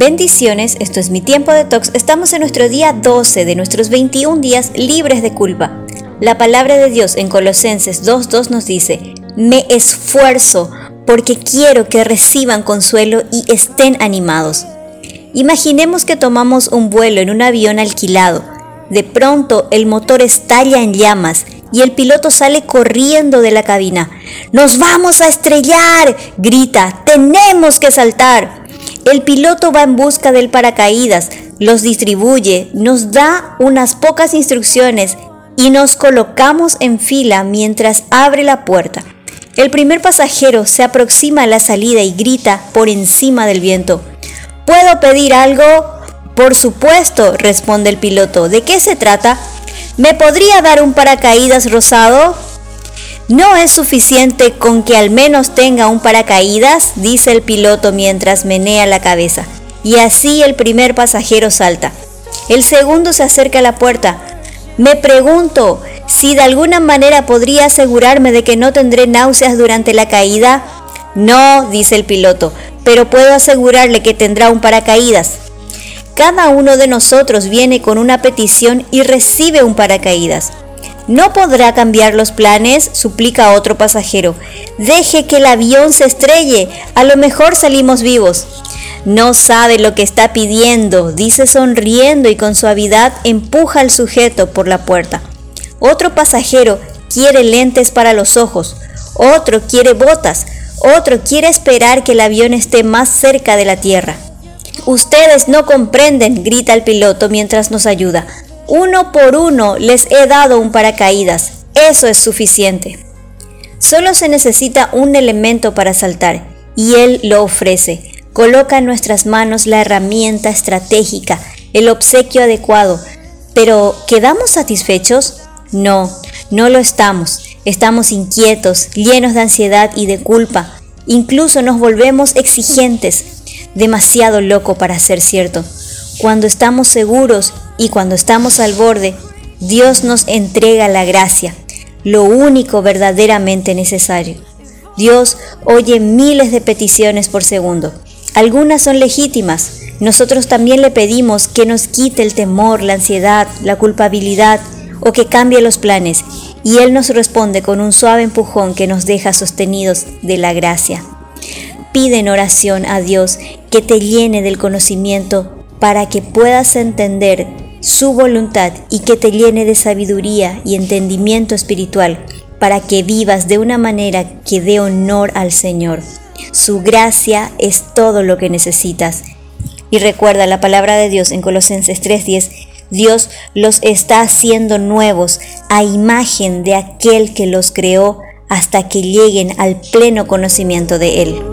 Bendiciones, esto es mi tiempo de tox. Estamos en nuestro día 12 de nuestros 21 días libres de culpa. La palabra de Dios en Colosenses 2.2 nos dice, me esfuerzo porque quiero que reciban consuelo y estén animados. Imaginemos que tomamos un vuelo en un avión alquilado. De pronto el motor estalla en llamas y el piloto sale corriendo de la cabina. ¡Nos vamos a estrellar! grita, tenemos que saltar. El piloto va en busca del paracaídas, los distribuye, nos da unas pocas instrucciones y nos colocamos en fila mientras abre la puerta. El primer pasajero se aproxima a la salida y grita por encima del viento. ¿Puedo pedir algo? Por supuesto, responde el piloto. ¿De qué se trata? ¿Me podría dar un paracaídas rosado? No es suficiente con que al menos tenga un paracaídas, dice el piloto mientras menea la cabeza. Y así el primer pasajero salta. El segundo se acerca a la puerta. Me pregunto si de alguna manera podría asegurarme de que no tendré náuseas durante la caída. No, dice el piloto, pero puedo asegurarle que tendrá un paracaídas. Cada uno de nosotros viene con una petición y recibe un paracaídas. No podrá cambiar los planes, suplica otro pasajero. Deje que el avión se estrelle, a lo mejor salimos vivos. No sabe lo que está pidiendo, dice sonriendo y con suavidad empuja al sujeto por la puerta. Otro pasajero quiere lentes para los ojos, otro quiere botas, otro quiere esperar que el avión esté más cerca de la tierra. Ustedes no comprenden, grita el piloto mientras nos ayuda. Uno por uno les he dado un paracaídas. Eso es suficiente. Solo se necesita un elemento para saltar y él lo ofrece. Coloca en nuestras manos la herramienta estratégica, el obsequio adecuado. Pero, ¿quedamos satisfechos? No, no lo estamos. Estamos inquietos, llenos de ansiedad y de culpa. Incluso nos volvemos exigentes, demasiado loco para ser cierto. Cuando estamos seguros y cuando estamos al borde, Dios nos entrega la gracia, lo único verdaderamente necesario. Dios oye miles de peticiones por segundo. Algunas son legítimas. Nosotros también le pedimos que nos quite el temor, la ansiedad, la culpabilidad o que cambie los planes. Y Él nos responde con un suave empujón que nos deja sostenidos de la gracia. Pide en oración a Dios que te llene del conocimiento para que puedas entender su voluntad y que te llene de sabiduría y entendimiento espiritual para que vivas de una manera que dé honor al Señor. Su gracia es todo lo que necesitas. Y recuerda la palabra de Dios en Colosenses 3:10, Dios los está haciendo nuevos a imagen de aquel que los creó hasta que lleguen al pleno conocimiento de Él.